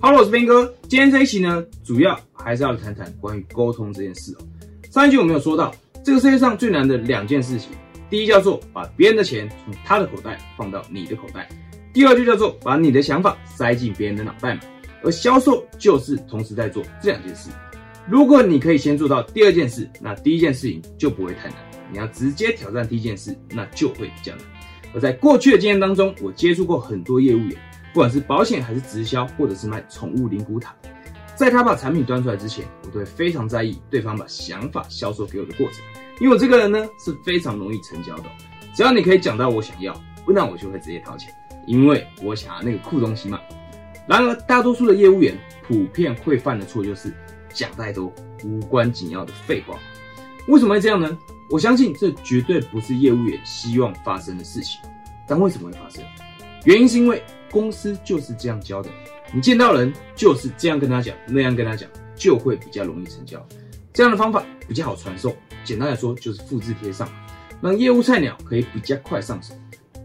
Hello，我是斌哥。今天这一期呢，主要还是要谈谈关于沟通这件事哦。上一集我们有说到，这个世界上最难的两件事情，第一叫做把别人的钱从他的口袋放到你的口袋，第二就叫做把你的想法塞进别人的脑袋嘛。而销售就是同时在做这两件事。如果你可以先做到第二件事，那第一件事情就不会太难。你要直接挑战第一件事，那就会比较难。而在过去的经验当中，我接触过很多业务员，不管是保险还是直销，或者是卖宠物灵骨塔，在他把产品端出来之前，我都会非常在意对方把想法销售给我的过程，因为我这个人呢是非常容易成交的。只要你可以讲到我想要，那我就会直接掏钱，因为我想要那个酷东西嘛。然而，大多数的业务员普遍会犯的错就是讲太多无关紧要的废话。为什么会这样呢？我相信这绝对不是业务员希望发生的事情，但为什么会发生？原因是因为公司就是这样教的，你见到人就是这样跟他讲，那样跟他讲，就会比较容易成交。这样的方法比较好传授，简单来说就是复制贴上，让业务菜鸟可以比较快上手。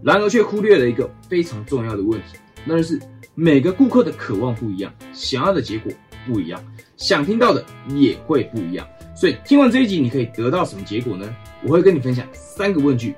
然而却忽略了一个非常重要的问题，那就是每个顾客的渴望不一样，想要的结果不一样，想听到的也会不一样。所以听完这一集，你可以得到什么结果呢？我会跟你分享三个问句。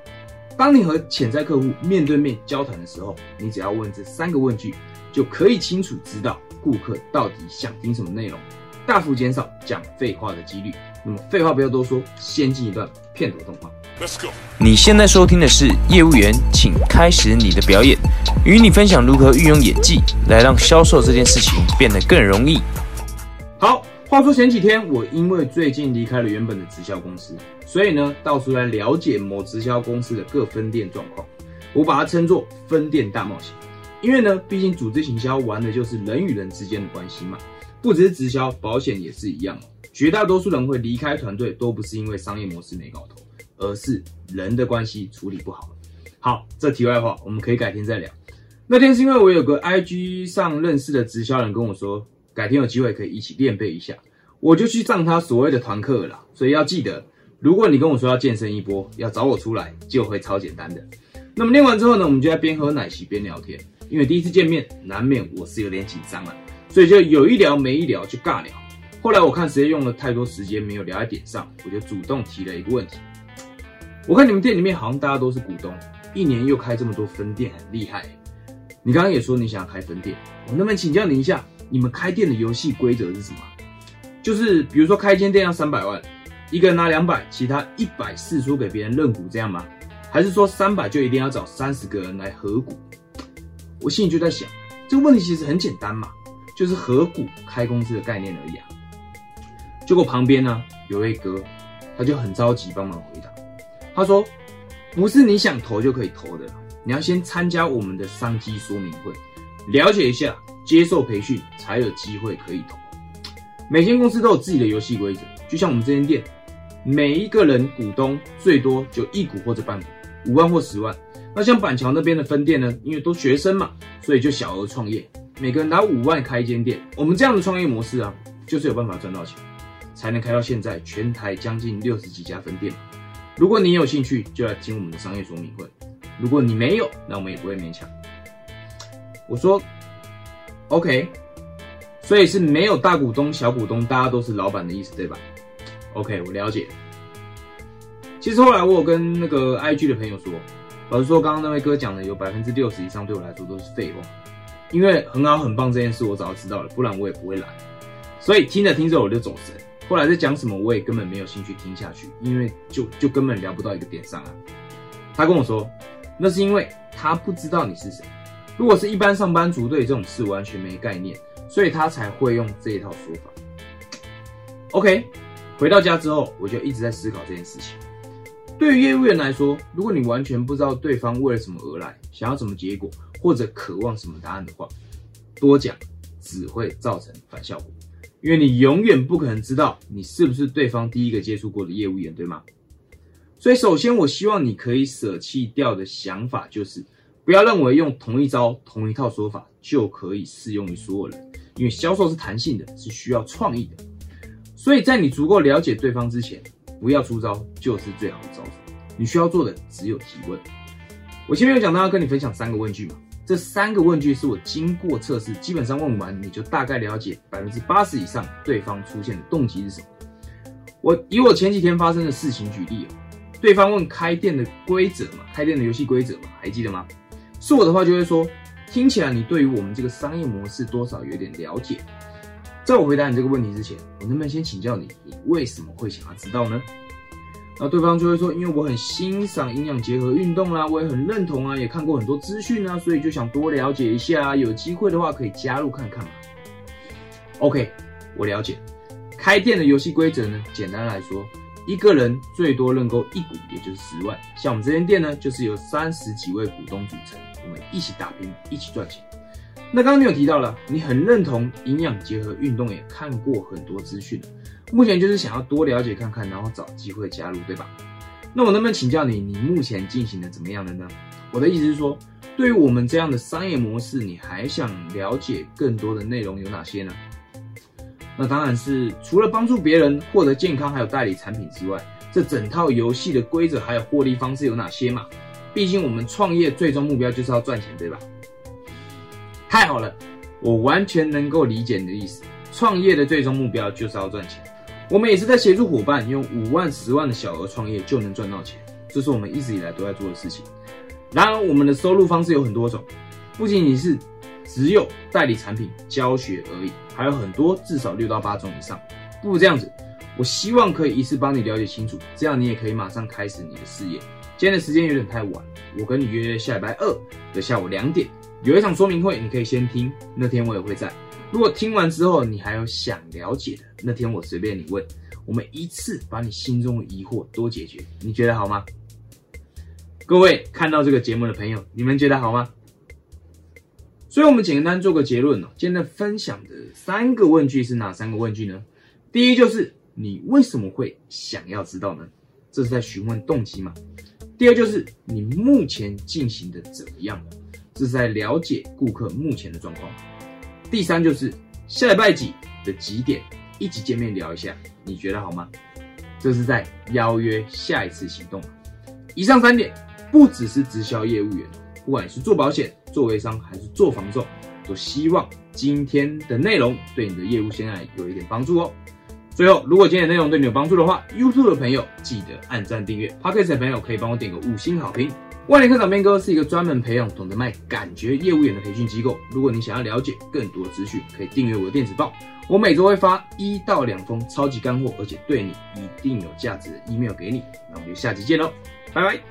当你和潜在客户面对面交谈的时候，你只要问这三个问句，就可以清楚知道顾客到底想听什么内容，大幅减少讲废话的几率。那么废话不要多说，先进一段片头动画。Let's go。你现在收听的是业务员，请开始你的表演，与你分享如何运用演技来让销售这件事情变得更容易。好。话说前几天，我因为最近离开了原本的直销公司，所以呢，到处来了解某直销公司的各分店状况。我把它称作分店大冒险，因为呢，毕竟组织行销玩的就是人与人之间的关系嘛。不只是直销，保险也是一样哦。绝大多数人会离开团队，都不是因为商业模式没搞头，而是人的关系处理不好好，这题外话，我们可以改天再聊。那天是因为我有个 IG 上认识的直销人跟我说。改天有机会可以一起练背一下，我就去上他所谓的团课了。所以要记得，如果你跟我说要健身一波，要找我出来，就会超简单的。那么练完之后呢，我们就在边喝奶昔边聊天，因为第一次见面，难免我是有点紧张了，所以就有一聊没一聊就尬聊。后来我看时间用了太多时间没有聊在点上，我就主动提了一个问题。我看你们店里面好像大家都是股东，一年又开这么多分店，很厉害。你刚刚也说你想要开分店，我能不能请教你一下？你们开店的游戏规则是什么？就是比如说开一间店要三百万，一个人拿两百，其他一百四出给别人认股这样吗？还是说三百就一定要找三十个人来合股？我心里就在想，这个问题其实很简单嘛，就是合股开公司的概念而已啊。结果旁边呢有位哥，他就很着急帮忙回答，他说：“不是你想投就可以投的，你要先参加我们的商机说明会，了解一下。”接受培训才有机会可以投。每间公司都有自己的游戏规则，就像我们这间店，每一个人股东最多就一股或者半股，五万或十万。那像板桥那边的分店呢，因为都学生嘛，所以就小额创业，每个人拿五万开一间店。我们这样的创业模式啊，就是有办法赚到钱，才能开到现在全台将近六十几家分店。如果你有兴趣，就来听我们的商业说明会；如果你没有，那我们也不会勉强。我说。OK，所以是没有大股东、小股东，大家都是老板的意思，对吧？OK，我了解。其实后来我有跟那个 IG 的朋友说，老实说，刚刚那位哥讲的有百分之六十以上对我来说都是废话，因为很好很棒这件事我早就知道了，不然我也不会来。所以听着听着我就走神，后来在讲什么我也根本没有兴趣听下去，因为就就根本聊不到一个点上啊。他跟我说，那是因为他不知道你是谁。如果是一般上班族，对这种事完全没概念，所以他才会用这一套说法。OK，回到家之后，我就一直在思考这件事情。对于业务员来说，如果你完全不知道对方为了什么而来，想要什么结果，或者渴望什么答案的话，多讲只会造成反效果，因为你永远不可能知道你是不是对方第一个接触过的业务员，对吗？所以，首先我希望你可以舍弃掉的想法就是。不要认为用同一招、同一套说法就可以适用于所有人，因为销售是弹性的，是需要创意的。所以在你足够了解对方之前，不要出招就是最好的招数。你需要做的只有提问。我前面有讲到要跟你分享三个问句嘛，这三个问句是我经过测试，基本上问完你就大概了解百分之八十以上对方出现的动机是什么。我以我前几天发生的事情举例哦，对方问开店的规则嘛，开店的游戏规则嘛，还记得吗？是我的话就会说，听起来你对于我们这个商业模式多少有点了解。在我回答你这个问题之前，我能不能先请教你，你为什么会想要知道呢？那对方就会说，因为我很欣赏营养结合运动啦，我也很认同啊，也看过很多资讯啊，所以就想多了解一下，有机会的话可以加入看看嘛。OK，我了解。开店的游戏规则呢，简单来说，一个人最多认购一股，也就是十万。像我们这间店呢，就是由三十几位股东组成，我们一起打拼，一起赚钱。那刚刚你有提到了，你很认同营养结合运动，也看过很多资讯目前就是想要多了解看看，然后找机会加入，对吧？那我能不能请教你，你目前进行的怎么样了呢？我的意思是说，对于我们这样的商业模式，你还想了解更多的内容有哪些呢？那当然是除了帮助别人获得健康，还有代理产品之外，这整套游戏的规则还有获利方式有哪些嘛？毕竟我们创业最终目标就是要赚钱，对吧？太好了，我完全能够理解你的意思。创业的最终目标就是要赚钱。我们也是在协助伙伴用五万、十万的小额创业就能赚到钱，这是我们一直以来都在做的事情。然而，我们的收入方式有很多种，不仅仅是只有代理产品教学而已，还有很多，至少六到八种以上。不如这样子，我希望可以一次帮你了解清楚，这样你也可以马上开始你的事业。今天的时间有点太晚，我跟你约下礼拜二的下午两点，有一场说明会，你可以先听，那天我也会在。如果听完之后你还有想了解的，那天我随便你问，我们一次把你心中的疑惑都解决，你觉得好吗？各位看到这个节目的朋友，你们觉得好吗？所以，我们简单做个结论哦。今天分享的三个问句是哪三个问句呢？第一就是你为什么会想要知道呢？这是在询问动机吗？第二就是你目前进行的怎么样？这是在了解顾客目前的状况。第三就是下礼拜几的几点一起见面聊一下，你觉得好吗？这是在邀约下一次行动。以上三点不只是直销业务员，不管是做保险、做微商还是做房仲，都希望今天的内容对你的业务现在有一点帮助哦。最后，如果今天的内容对你有帮助的话，YouTube 的朋友记得按赞订阅，Podcast 的朋友可以帮我点个五星好评。万里科长边哥是一个专门培养懂得卖感觉业务员的培训机构。如果你想要了解更多的资讯，可以订阅我的电子报。我每周会发一到两封超级干货，而且对你一定有价值的 email 给你。那我们就下期见喽，拜拜。